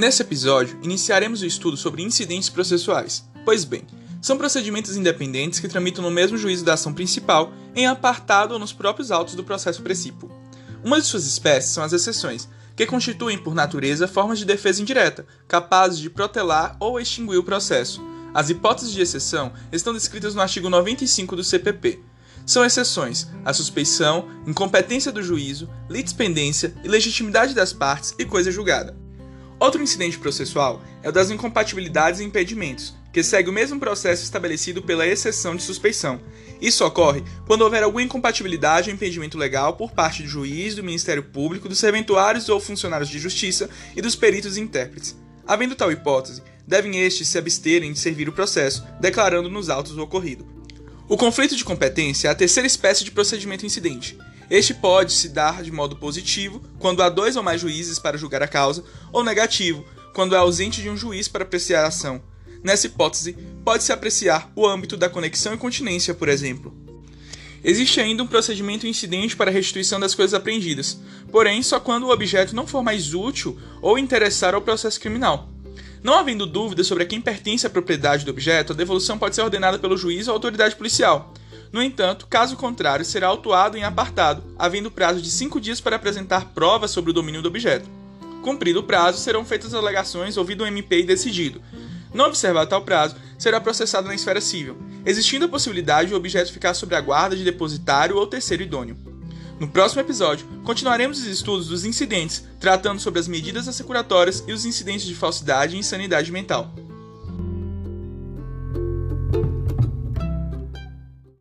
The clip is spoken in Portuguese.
Nesse episódio, iniciaremos o estudo sobre incidentes processuais. Pois bem, são procedimentos independentes que tramitam no mesmo juízo da ação principal, em apartado ou nos próprios autos do processo precípuo. Uma de suas espécies são as exceções, que constituem por natureza formas de defesa indireta, capazes de protelar ou extinguir o processo. As hipóteses de exceção estão descritas no artigo 95 do CPP. São exceções a suspeição, incompetência do juízo, litispendência, ilegitimidade das partes e coisa julgada. Outro incidente processual é o das incompatibilidades e impedimentos, que segue o mesmo processo estabelecido pela exceção de suspeição. Isso ocorre quando houver alguma incompatibilidade ou impedimento legal por parte do juiz, do Ministério Público, dos serventuários ou funcionários de justiça e dos peritos e intérpretes. Havendo tal hipótese, devem estes se absterem de servir o processo, declarando nos autos o ocorrido. O conflito de competência é a terceira espécie de procedimento incidente. Este pode se dar de modo positivo, quando há dois ou mais juízes para julgar a causa, ou negativo, quando é ausente de um juiz para apreciar a ação. Nessa hipótese, pode-se apreciar o âmbito da conexão e continência, por exemplo. Existe ainda um procedimento incidente para a restituição das coisas apreendidas, porém só quando o objeto não for mais útil ou interessar ao processo criminal. Não havendo dúvida sobre a quem pertence a propriedade do objeto, a devolução pode ser ordenada pelo juiz ou autoridade policial, no entanto, caso contrário, será autuado em apartado, havendo prazo de cinco dias para apresentar provas sobre o domínio do objeto. Cumprido o prazo, serão feitas alegações, ouvido o MP e decidido. Não observar tal prazo, será processado na esfera civil, existindo a possibilidade de o objeto ficar sob a guarda de depositário ou terceiro idôneo. No próximo episódio, continuaremos os estudos dos incidentes, tratando sobre as medidas assecuratórias e os incidentes de falsidade e insanidade mental.